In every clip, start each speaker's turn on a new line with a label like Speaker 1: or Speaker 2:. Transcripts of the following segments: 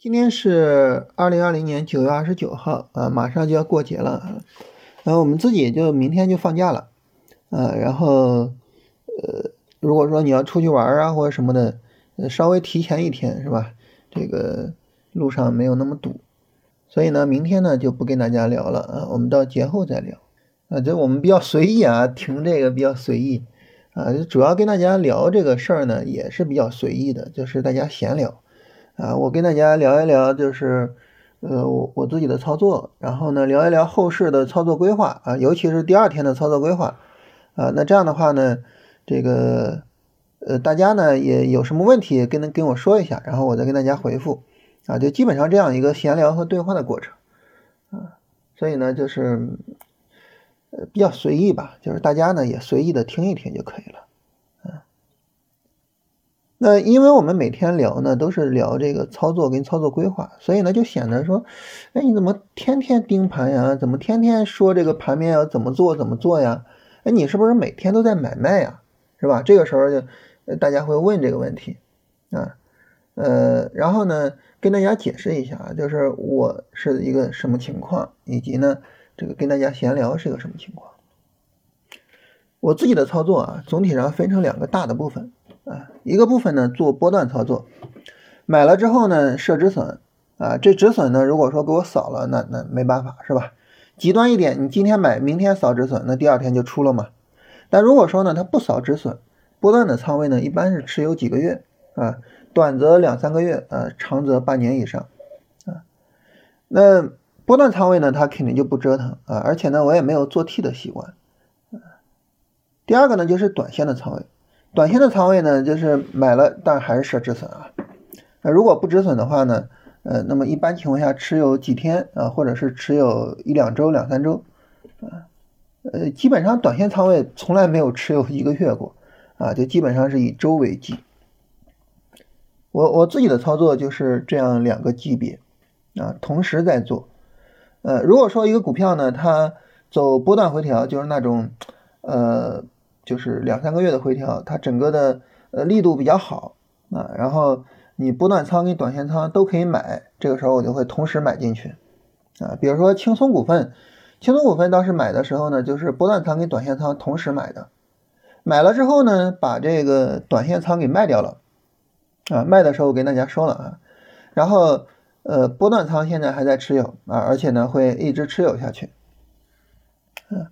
Speaker 1: 今天是二零二零年九月二十九号，啊，马上就要过节了，然后我们自己就明天就放假了，呃，然后，呃，如果说你要出去玩啊或者什么的，稍微提前一天是吧？这个路上没有那么堵，所以呢，明天呢就不跟大家聊了啊，我们到节后再聊，啊，这我们比较随意啊，停这个比较随意，啊，主要跟大家聊这个事儿呢也是比较随意的，就是大家闲聊。啊，我跟大家聊一聊，就是，呃，我我自己的操作，然后呢，聊一聊后市的操作规划啊，尤其是第二天的操作规划，啊，那这样的话呢，这个，呃，大家呢也有什么问题跟跟我说一下，然后我再跟大家回复，啊，就基本上这样一个闲聊和对话的过程，啊，所以呢，就是，呃，比较随意吧，就是大家呢也随意的听一听就可以了。那因为我们每天聊呢，都是聊这个操作跟操作规划，所以呢就显得说，哎，你怎么天天盯盘呀？怎么天天说这个盘面要怎么做怎么做呀？哎，你是不是每天都在买卖呀？是吧？这个时候就大家会问这个问题啊，呃，然后呢跟大家解释一下，就是我是一个什么情况，以及呢这个跟大家闲聊是个什么情况。我自己的操作啊，总体上分成两个大的部分。啊，一个部分呢做波段操作，买了之后呢设止损，啊，这止损呢如果说给我扫了，那那没办法是吧？极端一点，你今天买，明天扫止损，那第二天就出了嘛。但如果说呢它不扫止损，波段的仓位呢一般是持有几个月啊，短则两三个月，啊，长则半年以上，啊，那波段仓位呢它肯定就不折腾啊，而且呢我也没有做 T 的习惯，第二个呢就是短线的仓位。短线的仓位呢，就是买了，但还是设止损啊。那如果不止损的话呢，呃，那么一般情况下持有几天啊，或者是持有一两周、两三周啊，呃，基本上短线仓位从来没有持有一个月过啊，就基本上是以周为计。我我自己的操作就是这样两个级别啊，同时在做。呃，如果说一个股票呢，它走波段回调，就是那种呃。就是两三个月的回调，它整个的呃力度比较好啊，然后你波段仓跟短线仓都可以买，这个时候我就会同时买进去啊。比如说轻松股份，轻松股份当时买的时候呢，就是波段仓跟短线仓同时买的，买了之后呢，把这个短线仓给卖掉了啊，卖的时候我跟大家说了啊，然后呃波段仓现在还在持有啊，而且呢会一直持有下去，嗯，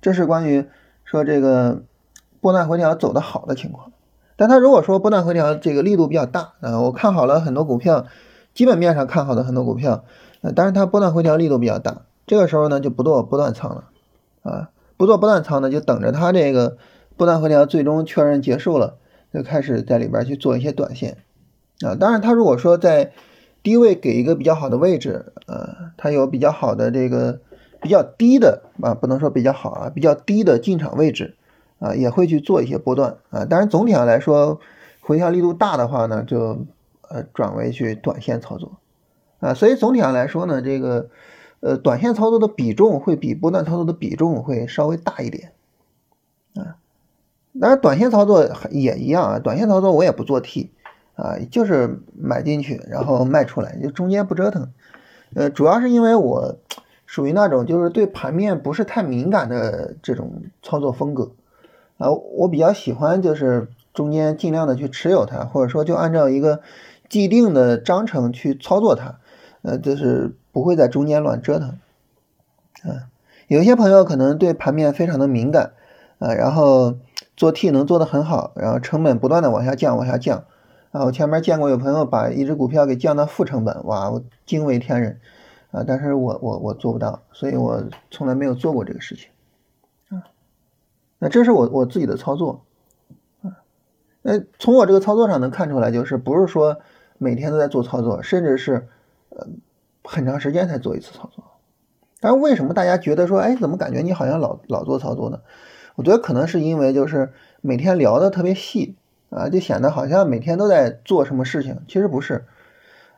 Speaker 1: 这是关于。说这个波段回调走的好的情况，但他如果说波段回调这个力度比较大啊，我看好了很多股票，基本面上看好的很多股票，呃，但是它波段回调力度比较大，这个时候呢就不做波段仓了啊，不做波段仓呢就等着它这个波段回调最终确认结束了，就开始在里边去做一些短线啊。当然，他如果说在低位给一个比较好的位置，呃，它有比较好的这个。比较低的啊，不能说比较好啊，比较低的进场位置啊，也会去做一些波段啊。当然，总体上来说，回调力度大的话呢，就呃转为去短线操作啊。所以总体上来说呢，这个呃短线操作的比重会比波段操作的比重会稍微大一点啊。当然，短线操作也一样啊，短线操作我也不做 T 啊，就是买进去然后卖出来，就中间不折腾。呃，主要是因为我。属于那种就是对盘面不是太敏感的这种操作风格啊，我比较喜欢就是中间尽量的去持有它，或者说就按照一个既定的章程去操作它，呃，就是不会在中间乱折腾啊。有些朋友可能对盘面非常的敏感啊，然后做 T 能做得很好，然后成本不断的往下降往下降啊。我前面见过有朋友把一只股票给降到负成本，哇，我惊为天人。啊，但是我我我做不到，所以我从来没有做过这个事情，啊，那这是我我自己的操作，啊，那从我这个操作上能看出来，就是不是说每天都在做操作，甚至是呃很长时间才做一次操作。但是为什么大家觉得说，哎，怎么感觉你好像老老做操作呢？我觉得可能是因为就是每天聊的特别细啊，就显得好像每天都在做什么事情，其实不是。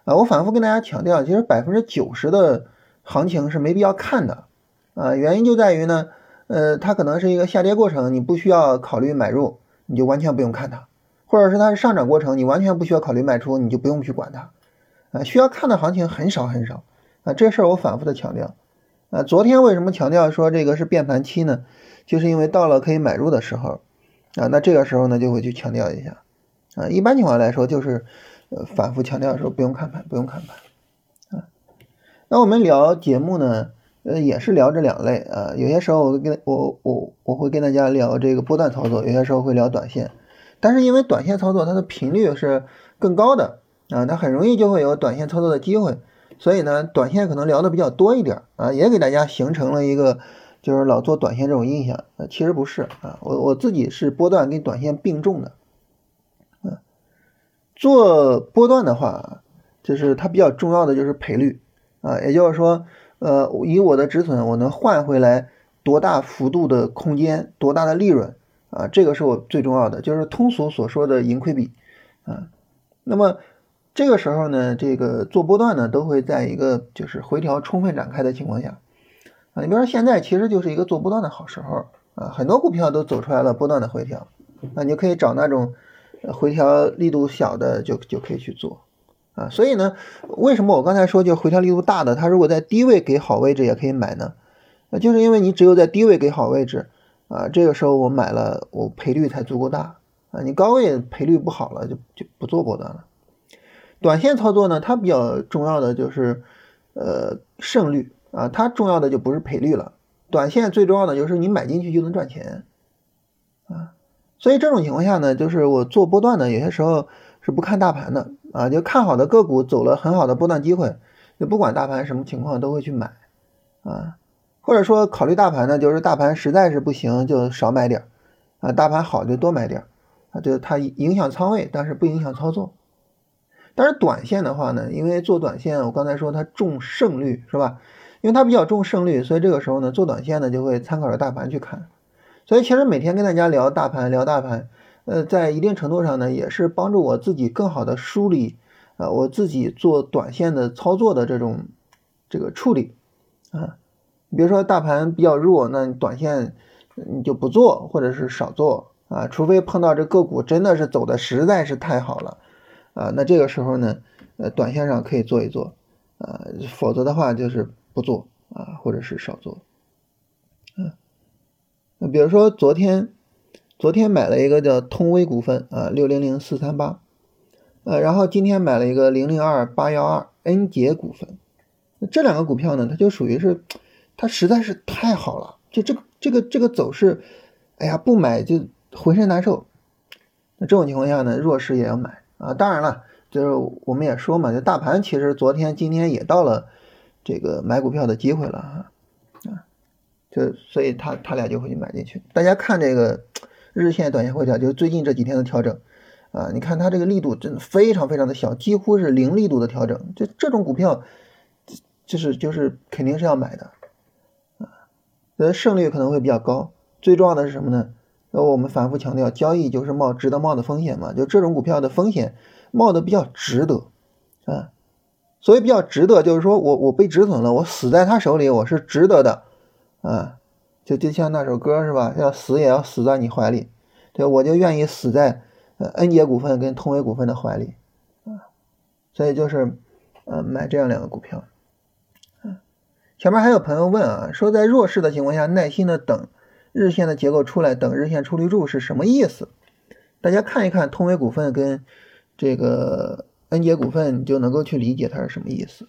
Speaker 1: 啊，我反复跟大家强调，其实百分之九十的行情是没必要看的，啊，原因就在于呢，呃，它可能是一个下跌过程，你不需要考虑买入，你就完全不用看它；或者是它是上涨过程，你完全不需要考虑卖出，你就不用去管它。啊，需要看的行情很少很少啊，这事儿我反复的强调啊。昨天为什么强调说这个是变盘期呢？就是因为到了可以买入的时候啊，那这个时候呢就会去强调一下啊。一般情况来说就是呃反复强调说不用看盘，不用看盘啊。那我们聊节目呢，呃也是聊这两类啊。有些时候我跟我我我会跟大家聊这个波段操作，有些时候会聊短线，但是因为短线操作它的频率是更高的。啊，它很容易就会有短线操作的机会，所以呢，短线可能聊的比较多一点啊，也给大家形成了一个就是老做短线这种印象啊，其实不是啊，我我自己是波段跟短线并重的，做波段的话，就是它比较重要的就是赔率。啊，也就是说，呃，以我的止损，我能换回来多大幅度的空间，多大的利润啊，这个是我最重要的，就是通俗所说的盈亏比。啊，那么。这个时候呢，这个做波段呢，都会在一个就是回调充分展开的情况下，啊，你比如说现在其实就是一个做波段的好时候啊，很多股票都走出来了波段的回调，那你可以找那种回调力度小的就就可以去做啊。所以呢，为什么我刚才说就回调力度大的，它如果在低位给好位置也可以买呢？那就是因为你只有在低位给好位置啊，这个时候我买了，我赔率才足够大啊。你高位赔率不好了，就就不做波段了。短线操作呢，它比较重要的就是，呃，胜率啊，它重要的就不是赔率了。短线最重要的就是你买进去就能赚钱，啊，所以这种情况下呢，就是我做波段呢，有些时候是不看大盘的啊，就看好的个股走了很好的波段机会，就不管大盘什么情况都会去买，啊，或者说考虑大盘呢，就是大盘实在是不行就少买点，啊，大盘好就多买点，啊，就它影响仓位，但是不影响操作。但是短线的话呢，因为做短线，我刚才说它重胜率是吧？因为它比较重胜率，所以这个时候呢，做短线呢就会参考着大盘去看。所以其实每天跟大家聊大盘，聊大盘，呃，在一定程度上呢，也是帮助我自己更好的梳理啊，我自己做短线的操作的这种这个处理啊。比如说大盘比较弱，那你短线你就不做，或者是少做啊，除非碰到这个股真的是走的实在是太好了。啊，那这个时候呢，呃，短线上可以做一做，啊，否则的话就是不做啊，或者是少做，那比如说昨天，昨天买了一个叫通威股份啊，六零零四三八，呃，然后今天买了一个零零二八幺二恩捷股份，这两个股票呢，它就属于是，它实在是太好了，就这个这个这个走势，哎呀，不买就浑身难受，那这种情况下呢，弱势也要买。啊，当然了，就是我们也说嘛，就大盘其实昨天、今天也到了这个买股票的机会了，啊，就所以他他俩就会去买进去。大家看这个日线、短线回调，就是最近这几天的调整啊，你看它这个力度真的非常非常的小，几乎是零力度的调整。就这种股票，就是就是肯定是要买的啊，呃，胜率可能会比较高。最重要的是什么呢？那我们反复强调，交易就是冒值得冒的风险嘛，就这种股票的风险冒的比较值得啊，所以比较值得，就是说我我被止损了，我死在他手里，我是值得的啊，就就像那首歌是吧？要死也要死在你怀里，对，我就愿意死在呃恩杰股份跟通威股份的怀里啊，所以就是呃买这样两个股票，嗯，前面还有朋友问啊，说在弱势的情况下耐心的等。日线的结构出来，等日线出绿柱是什么意思？大家看一看通威股份跟这个恩杰股份，你就能够去理解它是什么意思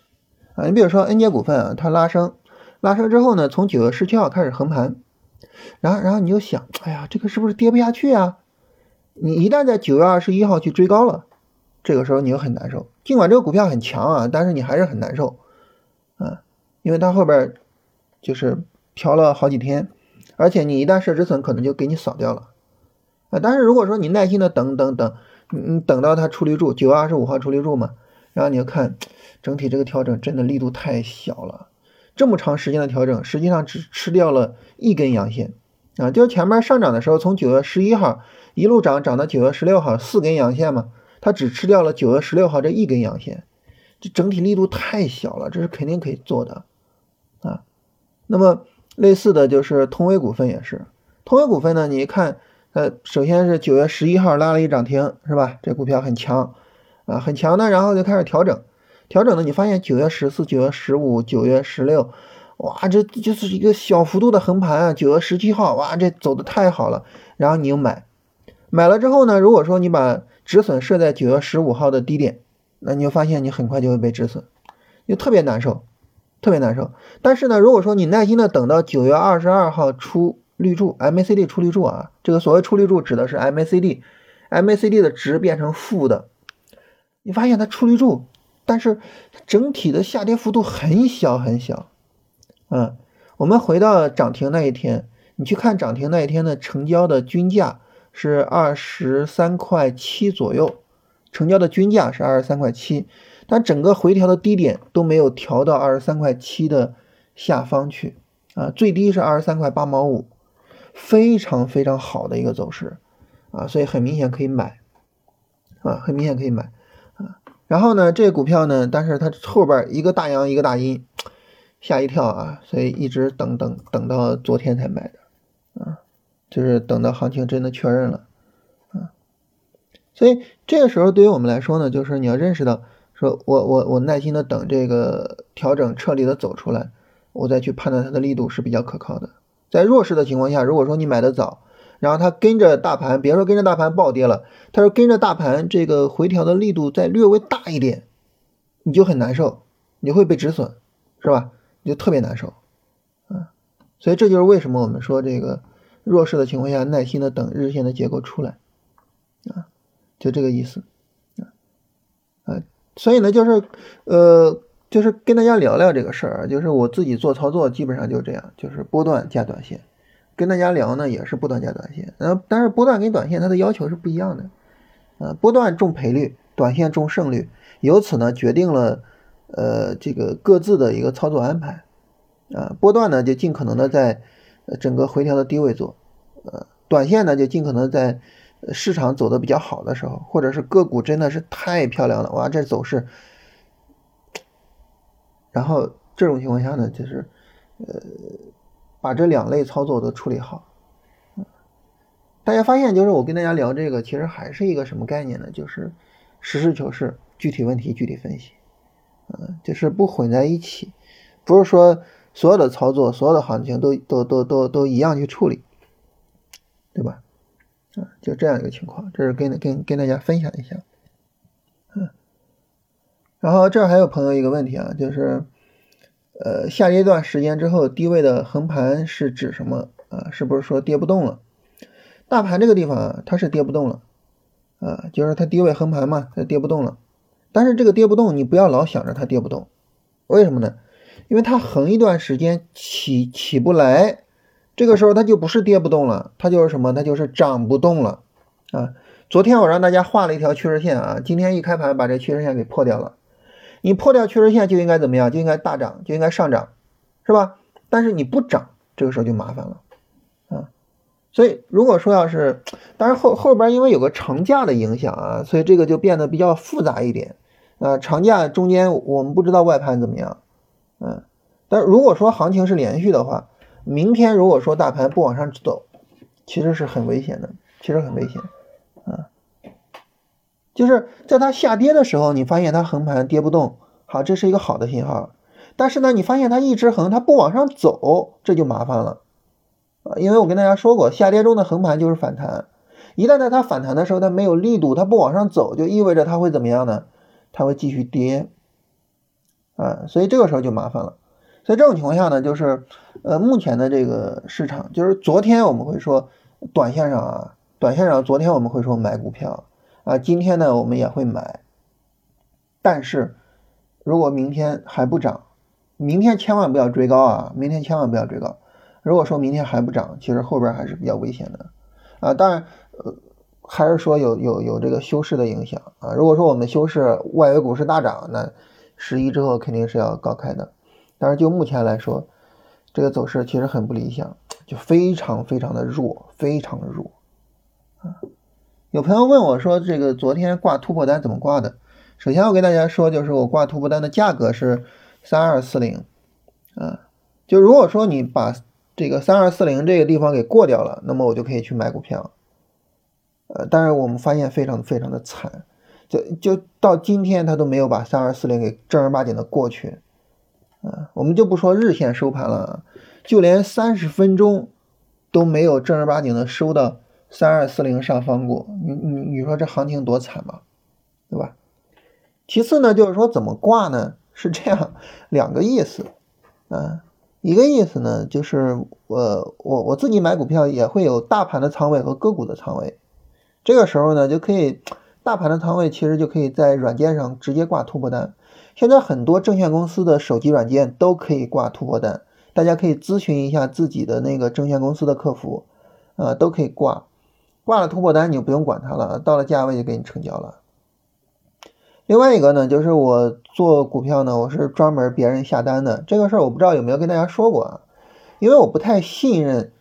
Speaker 1: 啊。你比如说恩杰股份啊，它拉升，拉升之后呢，从九月十七号开始横盘，然后然后你就想，哎呀，这个是不是跌不下去啊？你一旦在九月二十一号去追高了，这个时候你就很难受。尽管这个股票很强啊，但是你还是很难受啊，因为它后边就是调了好几天。而且你一旦设止损，可能就给你扫掉了，啊！但是如果说你耐心的等等等，你等到它出绿柱，九月二十五号出绿柱嘛，然后你就看整体这个调整真的力度太小了，这么长时间的调整，实际上只吃掉了一根阳线，啊，就前面上涨的时候，从九月十一号一路涨涨到九月十六号，四根阳线嘛，它只吃掉了九月十六号这一根阳线，这整体力度太小了，这是肯定可以做的，啊，那么。类似的就是通威股份也是，通威股份呢，你一看，呃，首先是九月十一号拉了一涨停，是吧？这股票很强，啊，很强的，然后就开始调整，调整呢，你发现九月十四、九月十五、九月十六，哇，这就是一个小幅度的横盘啊。九月十七号，哇，这走的太好了，然后你又买，买了之后呢，如果说你把止损设在九月十五号的低点，那你就发现你很快就会被止损，就特别难受，特别难受。但是呢，如果说你耐心的等到九月二十二号出绿柱，MACD 出绿柱啊，这个所谓出绿柱指的是 MACD，MACD 的值变成负的，你发现它出绿柱，但是整体的下跌幅度很小很小，嗯，我们回到涨停那一天，你去看涨停那一天的成交的均价是二十三块七左右。成交的均价是二十三块七，但整个回调的低点都没有调到二十三块七的下方去啊，最低是二十三块八毛五，非常非常好的一个走势啊，所以很明显可以买啊，很明显可以买。然后呢，这股票呢，但是它后边一个大阳一个大阴，吓一跳啊，所以一直等等等到昨天才买的啊，就是等到行情真的确认了。啊所以这个时候对于我们来说呢，就是你要认识到，说我我我耐心的等这个调整彻底的走出来，我再去判断它的力度是比较可靠的。在弱势的情况下，如果说你买的早，然后它跟着大盘，别说跟着大盘暴跌了，它说跟着大盘这个回调的力度再略微大一点，你就很难受，你会被止损，是吧？你就特别难受，啊，所以这就是为什么我们说这个弱势的情况下，耐心的等日线的结构出来，啊。就这个意思，啊，啊，所以呢，就是，呃，就是跟大家聊聊这个事儿，就是我自己做操作基本上就这样，就是波段加短线，跟大家聊呢也是波段加短线，呃，但是波段跟短线它的要求是不一样的，呃，波段重赔率，短线重胜率，由此呢决定了，呃，这个各自的一个操作安排，啊，波段呢就尽可能的在整个回调的低位做，呃，短线呢就尽可能在。市场走的比较好的时候，或者是个股真的是太漂亮了，哇，这走势，然后这种情况下呢，就是呃，把这两类操作都处理好。大家发现，就是我跟大家聊这个，其实还是一个什么概念呢？就是实事求是，具体问题具体分析，嗯，就是不混在一起，不是说所有的操作、所有的行情都都都都都一样去处理，对吧？嗯就这样一个情况，这是跟跟跟大家分享一下，嗯，然后这儿还有朋友一个问题啊，就是，呃，下跌一段时间之后，低位的横盘是指什么啊？是不是说跌不动了？大盘这个地方啊，它是跌不动了，啊，就是它低位横盘嘛，它跌不动了。但是这个跌不动，你不要老想着它跌不动，为什么呢？因为它横一段时间起起不来。这个时候它就不是跌不动了，它就是什么？它就是涨不动了啊！昨天我让大家画了一条趋势线啊，今天一开盘把这趋势线给破掉了。你破掉趋势线就应该怎么样？就应该大涨，就应该上涨，是吧？但是你不涨，这个时候就麻烦了啊！所以如果说要是，但是后后边因为有个长假的影响啊，所以这个就变得比较复杂一点啊。长假中间我们不知道外盘怎么样，嗯，但如果说行情是连续的话。明天如果说大盘不往上走，其实是很危险的，其实很危险，啊，就是在它下跌的时候，你发现它横盘跌不动，好，这是一个好的信号。但是呢，你发现它一直横，它不往上走，这就麻烦了，啊，因为我跟大家说过，下跌中的横盘就是反弹，一旦在它反弹的时候，它没有力度，它不往上走，就意味着它会怎么样呢？它会继续跌，啊，所以这个时候就麻烦了。所以这种情况下呢，就是，呃，目前的这个市场，就是昨天我们会说，短线上啊，短线上，昨天我们会说买股票，啊，今天呢我们也会买，但是如果明天还不涨，明天千万不要追高啊，明天千万不要追高。如果说明天还不涨，其实后边还是比较危险的，啊，当然，呃，还是说有有有这个休市的影响啊。如果说我们休市，外围股市大涨，那十一之后肯定是要高开的。但是就目前来说，这个走势其实很不理想，就非常非常的弱，非常弱啊！有朋友问我说，这个昨天挂突破单怎么挂的？首先我跟大家说，就是我挂突破单的价格是三二四零啊，就如果说你把这个三二四零这个地方给过掉了，那么我就可以去买股票。呃，但是我们发现非常非常的惨，就就到今天它都没有把三二四零给正儿八经的过去，啊，我们就不说日线收盘了，就连三十分钟都没有正儿八经的收到三二四零上方过，你你你说这行情多惨嘛，对吧？其次呢，就是说怎么挂呢？是这样两个意思，啊，一个意思呢，就是我我我自己买股票也会有大盘的仓位和个股的仓位，这个时候呢就可以。大盘的仓位其实就可以在软件上直接挂突破单，现在很多证券公司的手机软件都可以挂突破单，大家可以咨询一下自己的那个证券公司的客服，啊，都可以挂，挂了突破单你就不用管它了，到了价位就给你成交了。另外一个呢，就是我做股票呢，我是专门别人下单的，这个事儿我不知道有没有跟大家说过啊，因为我不太信任。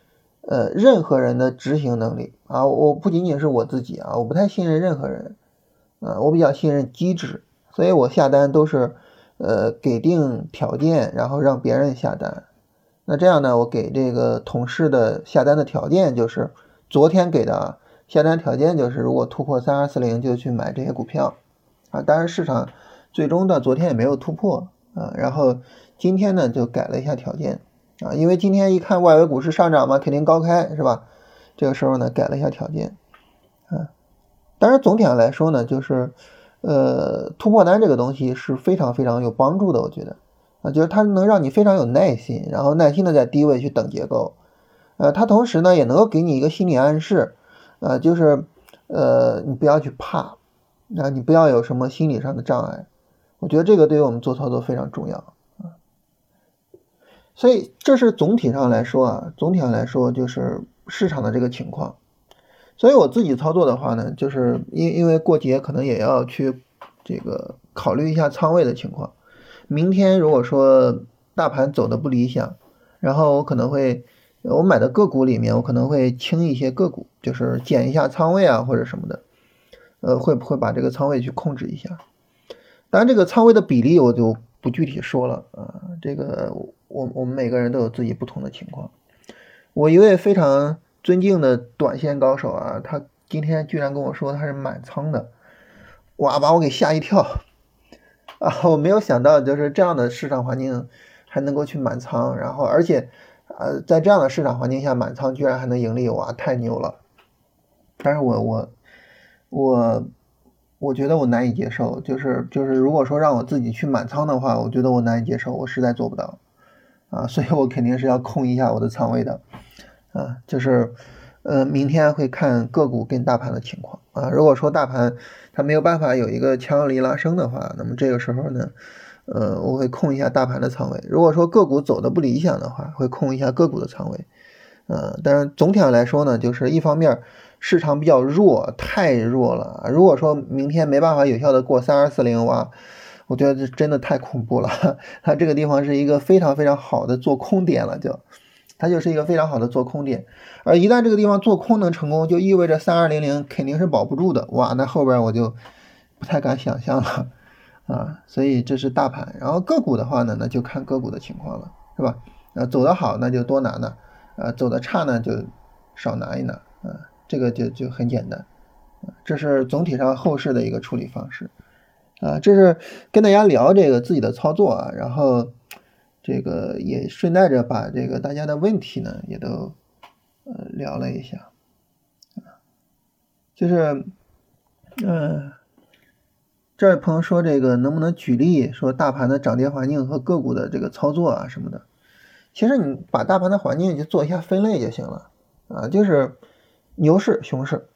Speaker 1: 呃，任何人的执行能力啊，我不仅仅是我自己啊，我不太信任任何人，啊，我比较信任机制，所以我下单都是呃给定条件，然后让别人下单。那这样呢，我给这个同事的下单的条件就是昨天给的，下单条件就是如果突破三二四零就去买这些股票啊，当然市场最终的昨天也没有突破啊，然后今天呢就改了一下条件。啊，因为今天一看外围股市上涨嘛，肯定高开是吧？这个时候呢，改了一下条件，啊，当然总体上来说呢，就是，呃，突破单这个东西是非常非常有帮助的，我觉得，啊，就是它能让你非常有耐心，然后耐心的在低位去等结构，呃，它同时呢也能够给你一个心理暗示，啊，就是，呃，你不要去怕，啊，你不要有什么心理上的障碍，我觉得这个对于我们做操作非常重要啊。所以这是总体上来说啊，总体上来说就是市场的这个情况。所以我自己操作的话呢，就是因因为过节可能也要去这个考虑一下仓位的情况。明天如果说大盘走的不理想，然后我可能会我买的个股里面我可能会清一些个股，就是减一下仓位啊或者什么的，呃会不会把这个仓位去控制一下？当然这个仓位的比例我就不具体说了啊，这个。我我们每个人都有自己不同的情况。我一位非常尊敬的短线高手啊，他今天居然跟我说他是满仓的，哇，把我给吓一跳啊！我没有想到就是这样的市场环境还能够去满仓，然后而且呃在这样的市场环境下满仓居然还能盈利，哇，太牛了！但是我我我我觉得我难以接受，就是就是如果说让我自己去满仓的话，我觉得我难以接受，我实在做不到。啊，所以我肯定是要控一下我的仓位的，啊，就是，呃，明天会看个股跟大盘的情况啊。如果说大盘它没有办法有一个强力拉升的话，那么这个时候呢，呃，我会控一下大盘的仓位。如果说个股走的不理想的话，会控一下个股的仓位，呃，但是总体上来说呢，就是一方面市场比较弱，太弱了。如果说明天没办法有效的过三二四零哇。我觉得这真的太恐怖了，它这个地方是一个非常非常好的做空点了，就它就是一个非常好的做空点，而一旦这个地方做空能成功，就意味着三二零零肯定是保不住的，哇，那后边我就不太敢想象了啊，所以这是大盘，然后个股的话呢，那就看个股的情况了，是吧？呃，走得好那就多拿拿，呃，走的差呢就少拿一拿，啊，这个就就很简单，这是总体上后市的一个处理方式。啊，这是跟大家聊这个自己的操作啊，然后这个也顺带着把这个大家的问题呢也都呃聊了一下啊，就是嗯，这位朋友说这个能不能举例说大盘的涨跌环境和个股的这个操作啊什么的？其实你把大盘的环境就做一下分类就行了。啊，就是牛市、熊市。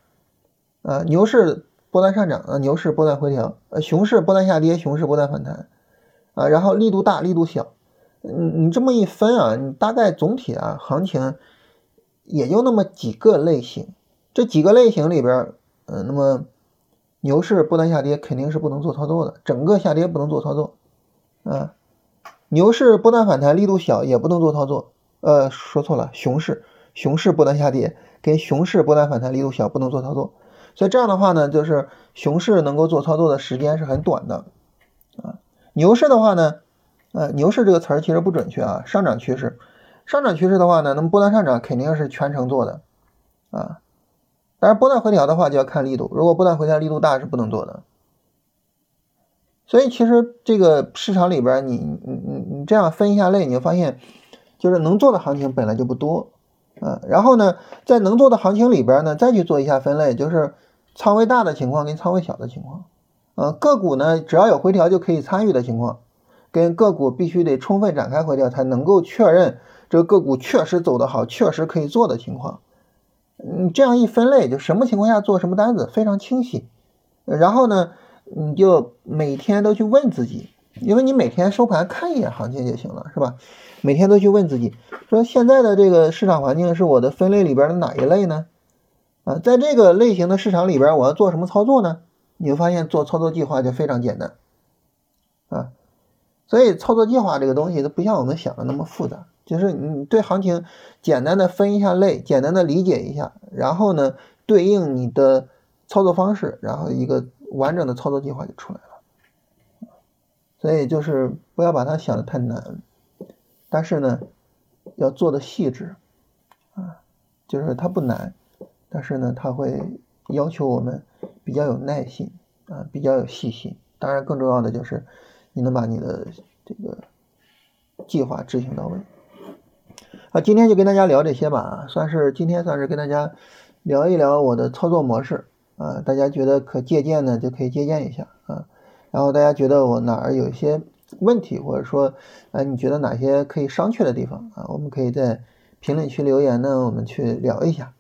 Speaker 1: 啊，牛市。波段上涨啊，牛市波段回调，呃，熊市波段下跌，熊市波段反弹，啊，然后力度大，力度小，你你这么一分啊，你大概总体啊，行情也就那么几个类型，这几个类型里边，嗯，那么牛市波段下跌肯定是不能做操作的，整个下跌不能做操作，啊，牛市波段反弹力度小也不能做操作，呃，说错了，熊市熊市波段下跌跟熊市波段反弹力度小不能做操作。所以这样的话呢，就是熊市能够做操作的时间是很短的，啊，牛市的话呢，呃，牛市这个词儿其实不准确啊，上涨趋势，上涨趋势的话呢，那么波段上涨肯定是全程做的，啊，当然波段回调的话就要看力度，如果波段回调力度大是不能做的，所以其实这个市场里边，你你你你这样分一下类，你就发现，就是能做的行情本来就不多，嗯，然后呢，在能做的行情里边呢，再去做一下分类，就是仓位大的情况跟仓位小的情况，嗯，个股呢只要有回调就可以参与的情况，跟个股必须得充分展开回调才能够确认这个个股确实走得好，确实可以做的情况。你这样一分类，就什么情况下做什么单子非常清晰。然后呢，你就每天都去问自己，因为你每天收盘看一眼行情就行了，是吧？每天都去问自己，说现在的这个市场环境是我的分类里边的哪一类呢？啊，在这个类型的市场里边，我要做什么操作呢？你就发现做操作计划就非常简单，啊，所以操作计划这个东西它不像我们想的那么复杂。就是你对行情简单的分一下类，简单的理解一下，然后呢，对应你的操作方式，然后一个完整的操作计划就出来了。所以就是不要把它想的太难，但是呢，要做的细致啊，就是它不难，但是呢，它会要求我们比较有耐心啊，比较有细心。当然，更重要的就是你能把你的这个计划执行到位。啊，今天就跟大家聊这些吧，算是今天算是跟大家聊一聊我的操作模式啊，大家觉得可借鉴的，就可以借鉴一下啊。然后大家觉得我哪儿有一些问题，或者说，啊，你觉得哪些可以商榷的地方啊，我们可以在评论区留言呢，我们去聊一下。